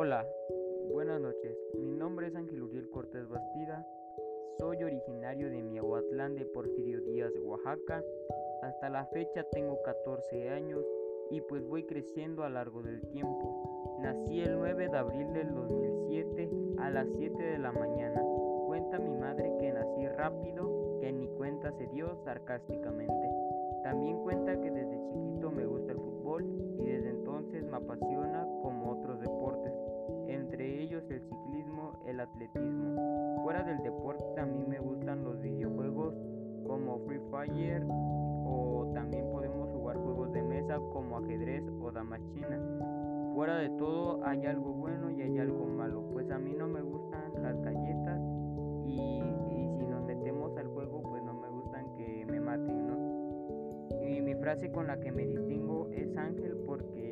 Hola, buenas noches. Mi nombre es Ángel Uriel Cortés Bastida. Soy originario de Miahuatlán de Porfirio Díaz, Oaxaca. Hasta la fecha tengo 14 años y pues voy creciendo a largo del tiempo. Nací el 9 de abril del 2007 a las 7 de la mañana. Cuenta mi madre que nací rápido, que ni cuenta se dio sarcásticamente. También cuenta ciclismo, el atletismo. Fuera del deporte también me gustan los videojuegos como Free Fire o también podemos jugar juegos de mesa como ajedrez o damas chinas. Fuera de todo hay algo bueno y hay algo malo, pues a mí no me gustan las galletas y, si nos metemos al juego pues no me gustan que me maten, ¿no? Y mi frase con la que me distingo es ángel porque